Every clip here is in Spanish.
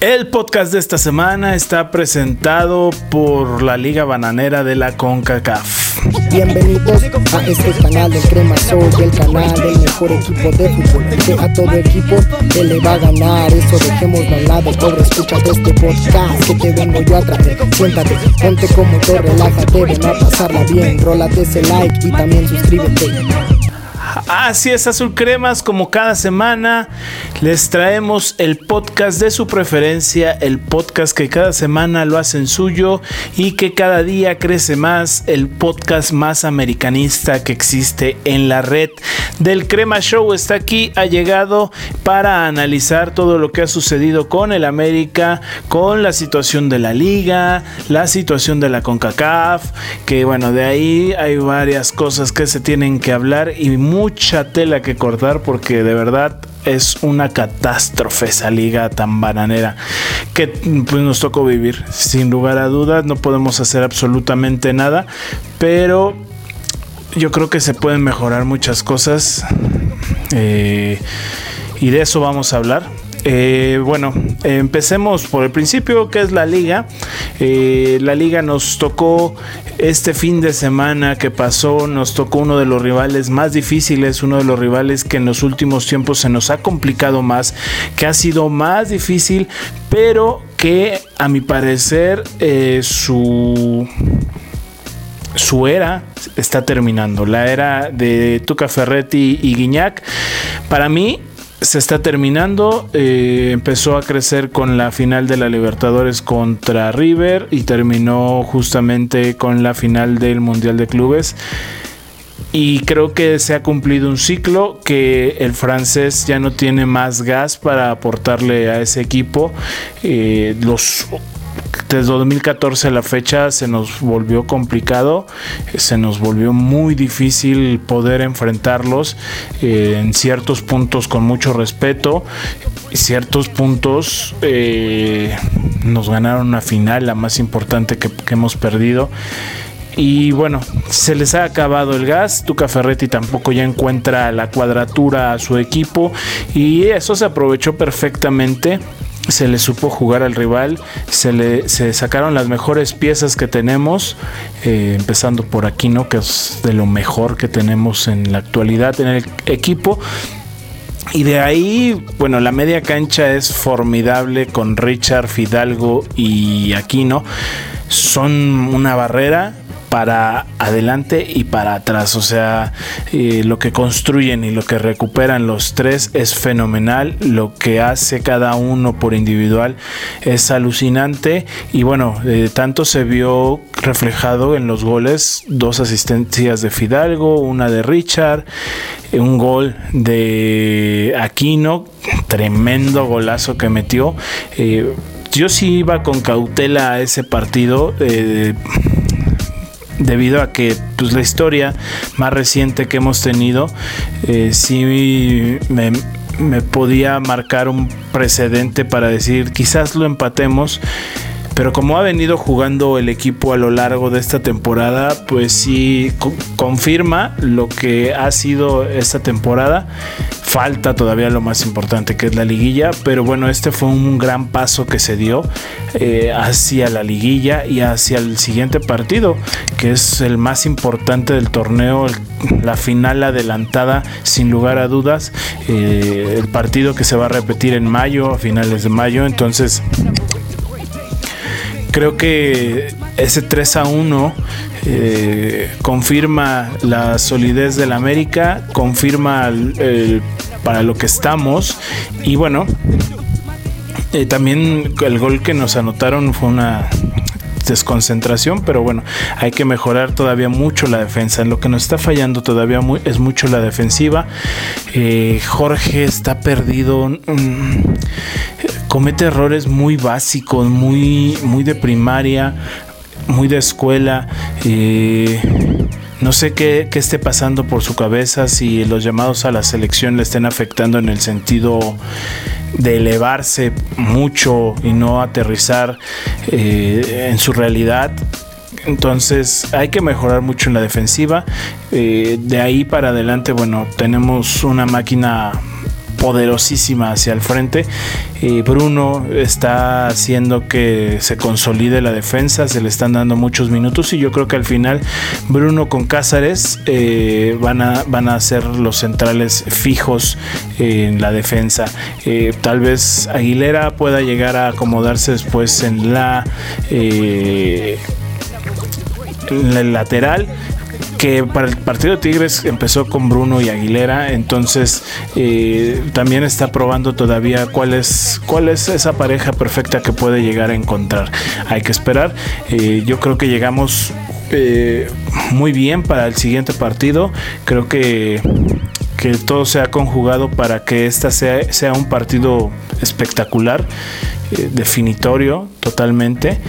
El podcast de esta semana está presentado por la Liga Bananera de la CONCACAF. Bienvenidos a este canal del Crema Soul, el canal del mejor equipo de fútbol. Que a todo equipo que le va a ganar, eso dejémoslo a un lado. Pobre, escúchate este podcast que te vengo yo a traer. Siéntate, ponte como te relájate, ven a pasarla bien. Rólate ese like y también suscríbete. Así es, Azul Cremas, como cada semana les traemos el podcast de su preferencia, el podcast que cada semana lo hacen suyo y que cada día crece más, el podcast más americanista que existe en la red del Crema Show. Está aquí, ha llegado para analizar todo lo que ha sucedido con el América, con la situación de la liga, la situación de la CONCACAF, que bueno, de ahí hay varias cosas que se tienen que hablar y mucha tela que cortar porque de verdad es una catástrofe esa liga tan bananera que pues, nos tocó vivir. Sin lugar a dudas, no podemos hacer absolutamente nada, pero yo creo que se pueden mejorar muchas cosas eh, y de eso vamos a hablar. Eh, bueno, empecemos por el principio, que es la liga. Eh, la liga nos tocó este fin de semana que pasó, nos tocó uno de los rivales más difíciles, uno de los rivales que en los últimos tiempos se nos ha complicado más, que ha sido más difícil, pero que a mi parecer eh, su su era está terminando. La era de Tuca Ferretti y Guiñac, para mí se está terminando. Eh, empezó a crecer con la final de la Libertadores contra River y terminó justamente con la final del Mundial de Clubes. Y creo que se ha cumplido un ciclo que el francés ya no tiene más gas para aportarle a ese equipo. Eh, los desde 2014 a la fecha se nos volvió complicado, se nos volvió muy difícil poder enfrentarlos eh, en ciertos puntos con mucho respeto, ciertos puntos eh, nos ganaron una final, la más importante que, que hemos perdido. Y bueno, se les ha acabado el gas. Tuca Ferretti tampoco ya encuentra la cuadratura a su equipo. Y eso se aprovechó perfectamente se le supo jugar al rival, se le se sacaron las mejores piezas que tenemos, eh, empezando por Aquino, que es de lo mejor que tenemos en la actualidad en el equipo. Y de ahí, bueno, la media cancha es formidable con Richard, Fidalgo y Aquino. Son una barrera para adelante y para atrás. O sea, eh, lo que construyen y lo que recuperan los tres es fenomenal. Lo que hace cada uno por individual es alucinante. Y bueno, eh, tanto se vio reflejado en los goles, dos asistencias de Fidalgo, una de Richard, eh, un gol de Aquino, tremendo golazo que metió. yo sí iba con cautela a ese partido debido a que pues, la historia más reciente que hemos tenido eh, sí me, me podía marcar un precedente para decir quizás lo empatemos pero como ha venido jugando el equipo a lo largo de esta temporada, pues sí confirma lo que ha sido esta temporada. Falta todavía lo más importante que es la liguilla, pero bueno, este fue un gran paso que se dio eh, hacia la liguilla y hacia el siguiente partido, que es el más importante del torneo, la final adelantada sin lugar a dudas, eh, el partido que se va a repetir en mayo, a finales de mayo, entonces creo que ese 3 a 1 eh, confirma la solidez del América, confirma para lo que estamos. Y bueno, eh, también el gol que nos anotaron fue una desconcentración, pero bueno, hay que mejorar todavía mucho la defensa. Lo que nos está fallando todavía es mucho la defensiva. Eh, Jorge está perdido. Mm, comete errores muy básicos, muy, muy de primaria, muy de escuela. Eh, no sé qué, esté pasando por su cabeza, si los llamados a la selección le estén afectando en el sentido de elevarse mucho y no aterrizar eh, en su realidad. Entonces hay que mejorar mucho en la defensiva. Eh, de ahí para adelante, bueno, tenemos una máquina poderosísima hacia el frente. Bruno está haciendo que se consolide la defensa, se le están dando muchos minutos y yo creo que al final Bruno con Cázares eh, van, a, van a ser los centrales fijos en la defensa. Eh, tal vez Aguilera pueda llegar a acomodarse después en la, eh, en lateral que para el partido de Tigres empezó con Bruno y Aguilera, entonces eh, también está probando todavía cuál es, cuál es esa pareja perfecta que puede llegar a encontrar. Hay que esperar. Eh, yo creo que llegamos eh, muy bien para el siguiente partido. Creo que que todo sea conjugado para que esta sea, sea un partido espectacular, definitorio totalmente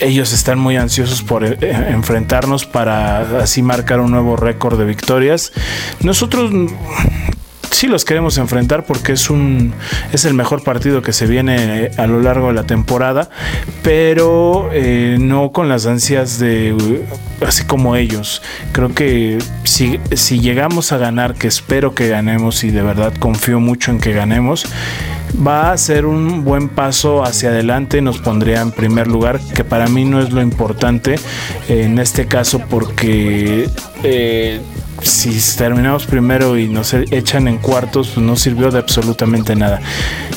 ellos están muy ansiosos por eh, enfrentarnos para así marcar un nuevo récord de victorias. Nosotros sí los queremos enfrentar porque es un es el mejor partido que se viene eh, a lo largo de la temporada, pero eh, no con las ansias de así como ellos. Creo que si, si llegamos a ganar, que espero que ganemos y de verdad confío mucho en que ganemos, va a ser un buen paso hacia adelante, nos pondría en primer lugar, que para mí no es lo importante en este caso porque eh, si terminamos primero y nos echan en cuartos, pues no sirvió de absolutamente nada.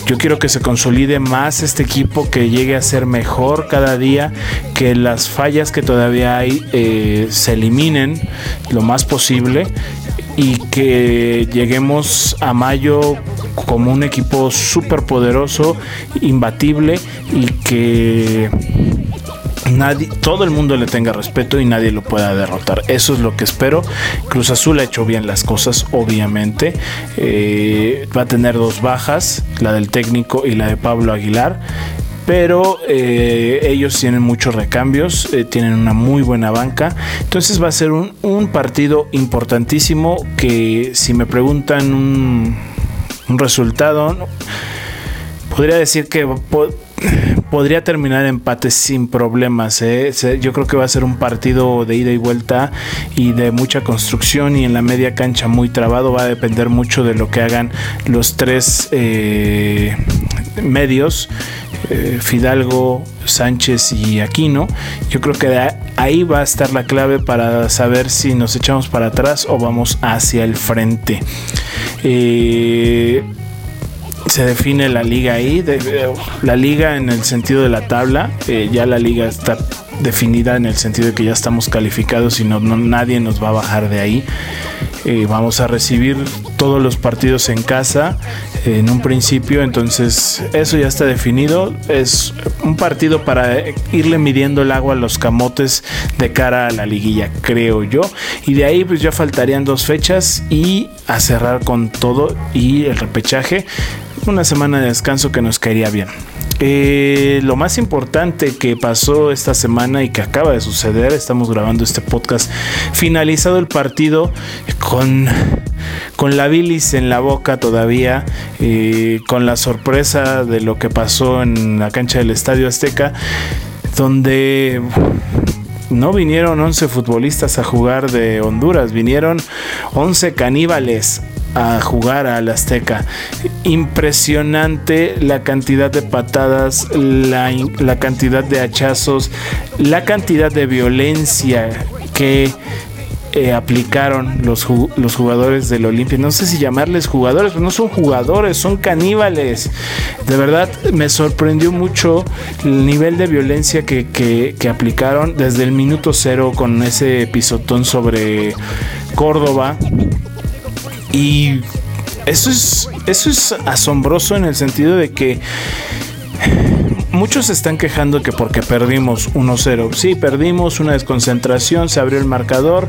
Yo quiero que se consolide más este equipo, que llegue a ser mejor cada día, que las fallas que todavía hay eh, se eliminen lo más posible y que lleguemos a mayo como un equipo súper poderoso, imbatible y que nadie, todo el mundo le tenga respeto y nadie lo pueda derrotar. Eso es lo que espero. Cruz Azul ha hecho bien las cosas, obviamente. Eh, va a tener dos bajas, la del técnico y la de Pablo Aguilar pero eh, ellos tienen muchos recambios, eh, tienen una muy buena banca, entonces va a ser un, partido importantísimo que si me preguntan un, resultado, podría decir que podría terminar empate sin problemas. ¿eh? Yo creo que va a ser un partido de ida y vuelta y de mucha construcción y en la media cancha muy trabado. Va a depender mucho de lo que hagan los tres medios eh, Fidalgo, Sánchez y Aquino. Yo creo que ahí va a estar la clave para saber si nos echamos para atrás o vamos hacia el frente. Eh, se define la liga ahí, la liga en el sentido de la tabla, eh, ya la liga está definida en el sentido de que ya estamos calificados y no, nadie nos va a bajar de ahí. vamos a recibir todos los partidos en casa en un principio, entonces eso ya está definido. Es un partido para irle midiendo el agua a los camotes de cara a la liguilla, creo yo. Y de ahí pues ya faltarían dos fechas y a cerrar con todo y el repechaje. Una semana de descanso que nos caería bien. Eh, lo más importante que pasó esta semana y que acaba de suceder, estamos grabando este podcast finalizado el partido con, con la bilis en la boca todavía, eh, con la sorpresa de lo que pasó en la cancha del Estadio Azteca, donde no vinieron 11 futbolistas a jugar de Honduras, vinieron 11 caníbales a jugar al Azteca. Impresionante la cantidad de patadas, la, cantidad de hachazos, la cantidad de violencia que eh, aplicaron los, jugadores del Olimpia. No sé si llamarles jugadores, pero no son jugadores, son caníbales. De verdad me sorprendió mucho el nivel de violencia que, que aplicaron desde el minuto cero con ese pisotón sobre Córdoba y eso es, eso es asombroso en el sentido de que muchos están quejando que porque perdimos 1-0. Sí, perdimos una desconcentración, se abrió el marcador,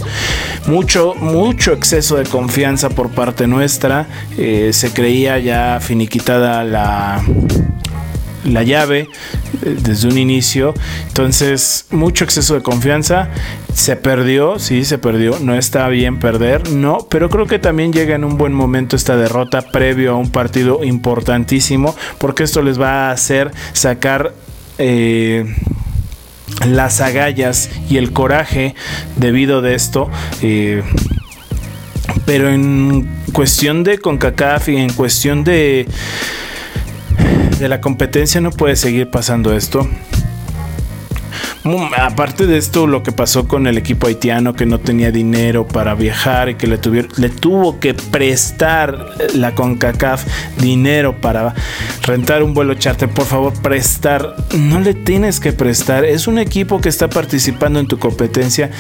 mucho, mucho exceso de confianza por parte nuestra. Eh, se creía ya finiquitada la, la llave eh, desde un inicio. Entonces, mucho exceso de confianza. Se perdió, sí, se perdió. No está bien perder, no. Pero creo que también llega en un buen momento esta derrota previo a un partido importantísimo. Porque esto les va a hacer sacar... Eh, las agallas y el coraje debido de esto eh, Pero en cuestión de CONCACAF y en cuestión de, de la competencia no puede seguir pasando esto. Aparte de esto, lo que pasó con el equipo haitiano que no tenía dinero para viajar y que le, le tuvo que prestar la CONCACAF dinero para rentar un vuelo charter. Por favor, prestar. No le tienes que prestar. Es un equipo que está participando en tu competencia.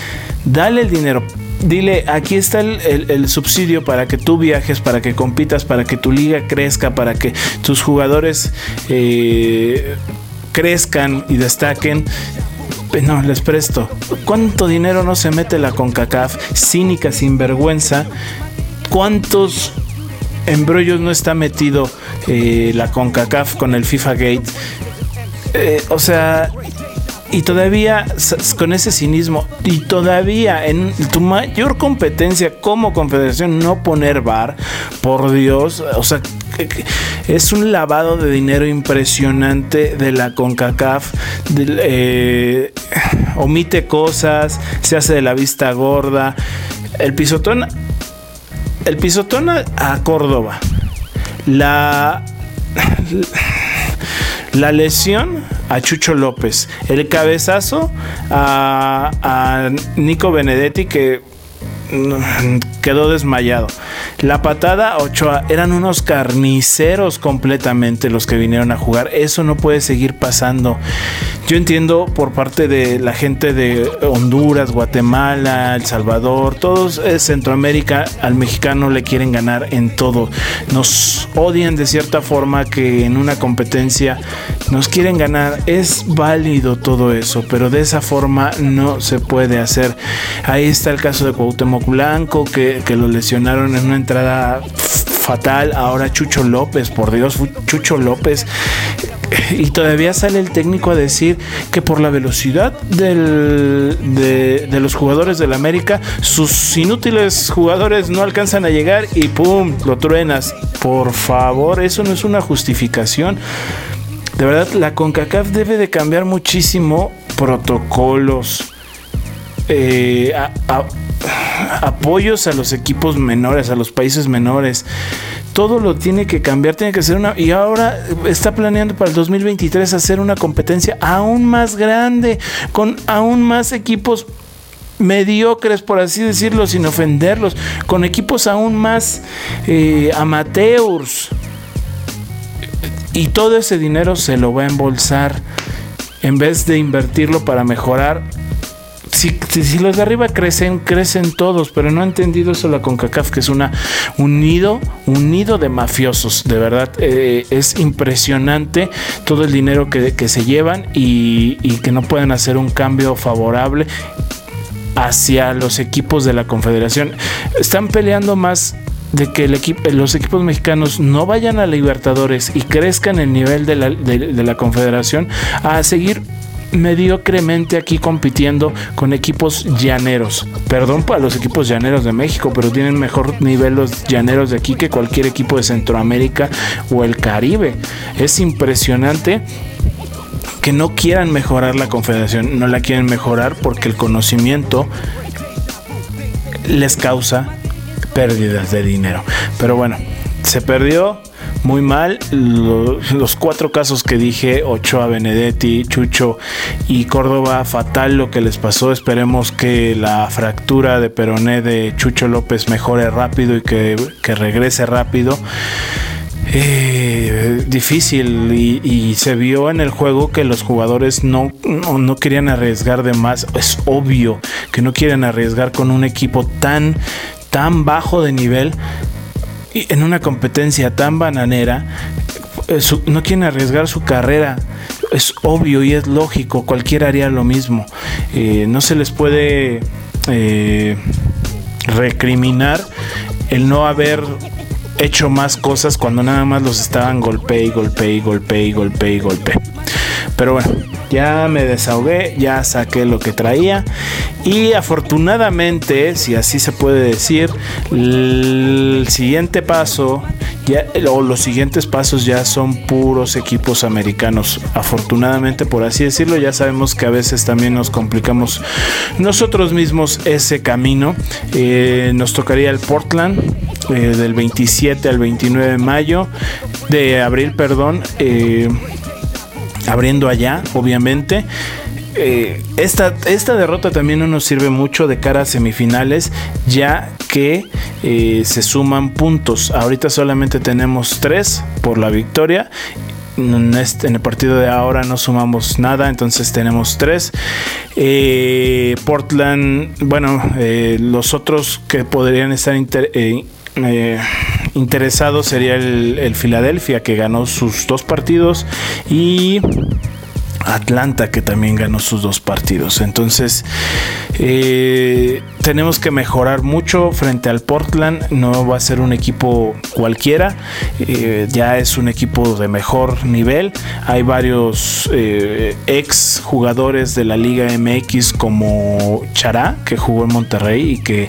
Dale el dinero dile, aquí está el, subsidio para que tú viajes, para que compitas, para que tu liga crezca, para que tus jugadores eh, crezcan y destaquen no, les presto. ¿Cuánto dinero no se mete la CONCACAF? Cínica, sin vergüenza. ¿Cuántos embrollos no está metido eh, la CONCACAF con el FIFA Gate? Eh, o sea, y todavía con ese cinismo y todavía en tu mayor competencia como confederación no poner bar, por Dios, o sea, es un lavado de dinero impresionante de la CONCACAF. Eh, omite cosas, se hace de la vista gorda. El pisotón, el pisotón a Córdoba. La, la lesión a Chucho López. El cabezazo a, a Nico Benedetti que quedó desmayado. La patada, Ochoa, eran unos carniceros completamente los que vinieron a jugar. Eso no puede seguir pasando. Yo entiendo por parte de la gente de Honduras, Guatemala, El Salvador, todos eh, Centroamérica, al mexicano le quieren ganar en todo. Nos odian de cierta forma que en una competencia nos quieren ganar. Es válido todo eso, pero de esa forma no se puede hacer. Ahí está el caso de Cuauhtémoc Blanco, que, que lo lesionaron en una fatal. Ahora Chucho López, por Dios, Chucho López y todavía sale el técnico a decir que por la velocidad de, los jugadores del América, sus inútiles jugadores no alcanzan a llegar y ¡pum! lo truenas. Por favor, eso no es una justificación. De verdad, la CONCACAF debe de cambiar muchísimo protocolos. Eh, apoyos a los equipos menores, a los países menores todo lo tiene que cambiar, tiene que ser una... Y ahora está planeando para el 2023 hacer una competencia aún más grande, con aún más equipos mediocres, por así decirlo, sin ofenderlos, con equipos aún más eh, amateurs. Y todo ese dinero se lo va a embolsar en vez de invertirlo para mejorar si, los de arriba crecen, crecen todos, pero no ha entendido eso la CONCACAF, que es una, un nido, un nido de mafiosos, de verdad. Eh, es impresionante todo el dinero que, se llevan y, que no pueden hacer un cambio favorable hacia los equipos de la Confederación. Están peleando más de que los equipos mexicanos no vayan a Libertadores y crezcan el nivel de la Confederación a seguir mediocremente aquí compitiendo con equipos llaneros. Perdón para los equipos llaneros de México, pero tienen mejor nivel los llaneros de aquí que cualquier equipo de Centroamérica o el Caribe. Es impresionante que no quieran mejorar la confederación, no la quieren mejorar porque el conocimiento les causa pérdidas de dinero. Pero bueno, se perdió muy mal. Los, cuatro casos que dije, Ochoa, Benedetti, Chucho y Córdoba, fatal lo que les pasó. Esperemos que la fractura de peroné de Chucho López mejore rápido y que, regrese rápido. Eh, difícil y, se vio en el juego que los jugadores no, no, no, querían arriesgar de más. Es obvio que no quieren arriesgar con un equipo tan, tan bajo de nivel en una competencia tan bananera, eh, no quieren arriesgar su carrera. Es obvio y es lógico, cualquiera haría lo mismo. Eh, no se les puede eh, recriminar el no haber hecho más cosas cuando nada más los estaban golpe y golpe y golpe y golpe y golpe. Pero bueno, ya me desahogué, ya saqué lo que traía y afortunadamente, si así se puede decir, el siguiente paso ya los siguientes pasos ya son puros equipos americanos. Afortunadamente, por así decirlo, ya sabemos que a veces también nos complicamos nosotros mismos ese camino. Eh, nos tocaría el Portland eh, del 27 al 29 de mayo, de abril, perdón, eh, abriendo allá, obviamente. esta, esta, derrota también no nos sirve mucho de cara a semifinales, ya que se suman puntos. Ahorita solamente tenemos tres por la victoria en, el partido de ahora no sumamos nada, entonces tenemos tres. Eh, Portland, bueno, eh, los otros que podrían estar eh, interesados sería el, el Philadelphia que ganó sus dos partidos y Atlanta que también ganó sus dos partidos. Entonces eh, tenemos que mejorar mucho frente al Portland. No va a ser un equipo cualquiera. Eh, ya es un equipo de mejor nivel. Hay varios eh, ex jugadores de la Liga MX como Chará que jugó en Monterrey y que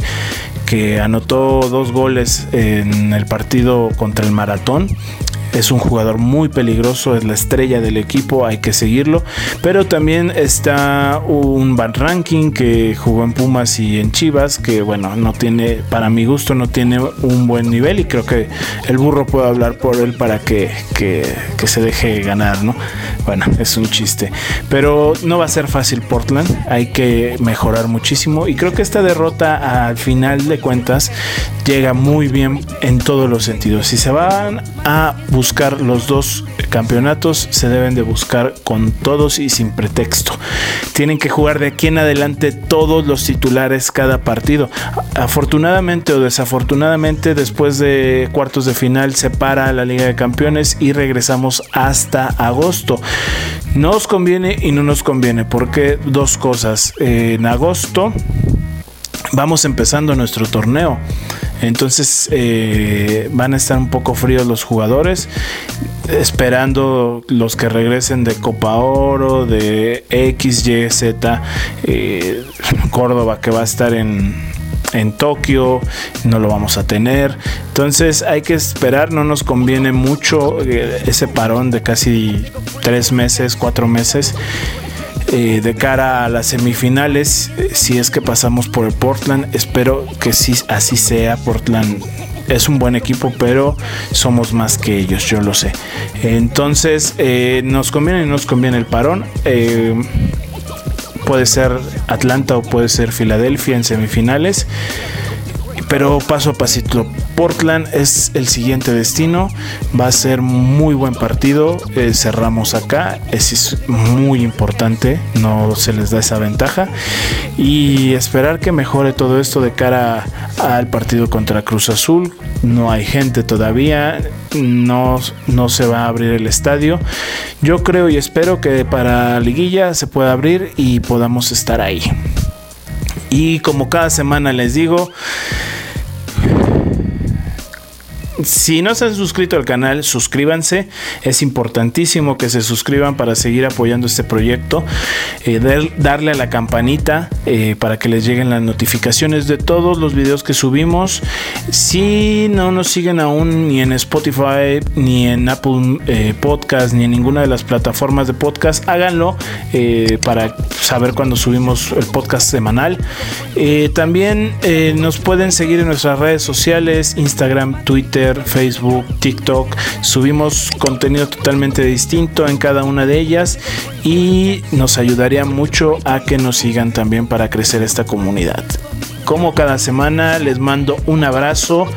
que anotó dos goles en el partido contra el Maratón es un jugador muy peligroso, es la estrella del equipo, hay que seguirlo. Pero también está un Van Ranking que jugó en Pumas y en Chivas, que bueno, no tiene, para mi gusto, no tiene un buen nivel y creo que el burro puede hablar por él para que, que, se deje ganar, ¿no? Bueno, es un chiste. Pero no va a ser fácil Portland, hay que mejorar muchísimo y creo que esta derrota al final de cuentas llega muy bien en todos los sentidos. Si se van a buscar los dos campeonatos, se deben de buscar con todos y sin pretexto. Tienen que jugar de aquí en adelante todos los titulares cada partido. Afortunadamente o desafortunadamente, después de cuartos de final se para la Liga de Campeones y regresamos hasta agosto. Nos conviene y no nos conviene, porque dos cosas. en agosto vamos empezando nuestro torneo. Entonces eh, van a estar un poco fríos los jugadores, esperando los que regresen de Copa Oro, de XYZ, eh, Córdoba que va a estar en, en Tokio, no lo vamos a tener. Entonces hay que esperar, no nos conviene mucho eh, ese parón de casi tres meses, cuatro meses. Eh, de cara a las semifinales, eh, si es que pasamos por el Portland, espero que sí, así sea. Portland es un buen equipo, pero somos más que ellos, yo lo sé. Entonces, eh, nos conviene y nos conviene el parón. puede ser Atlanta o puede ser Filadelfia en semifinales pero paso a pasito. Portland es el siguiente destino. Va a ser muy buen partido. Eh, cerramos acá. Es muy importante. No se les da esa ventaja. Y esperar que mejore todo esto de cara al partido contra Cruz Azul. No hay gente todavía. No, no se va a abrir el estadio. Yo creo y espero que para liguilla se pueda abrir y podamos estar ahí. Y como cada semana les digo, si no se han suscrito al canal, suscríbanse. Es importantísimo que se suscriban para seguir apoyando este proyecto. Eh, darle a la campanita eh, para que les lleguen las notificaciones de todos los videos que subimos. Si no nos siguen aún ni en Spotify, ni en Apple eh, Podcast, ni en ninguna de las plataformas de podcast, háganlo para saber cuando subimos el podcast semanal. también nos pueden seguir en nuestras redes sociales, Instagram, Twitter Facebook, TikTok. Subimos contenido totalmente distinto en cada una de ellas y nos ayudaría mucho a que nos sigan también para crecer esta comunidad. Como cada semana les mando un abrazo,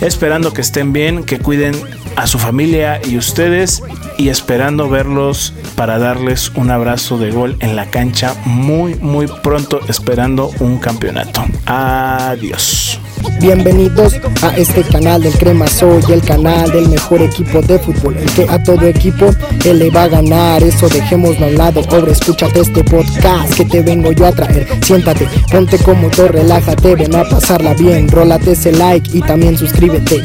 esperando que estén bien, que cuiden a su familia y ustedes y esperando verlos para darles un abrazo de gol en la cancha muy muy pronto esperando un campeonato. Adiós. Bienvenidos a este canal del Crema Soy, el canal del mejor equipo de fútbol, el que a todo equipo él le va a ganar. Eso dejémoslo a un lado, pobre, escúchate este podcast que te vengo yo a traer. Siéntate, ponte cómodo, relájate, ven a pasarla bien, rólate ese like y también suscríbete.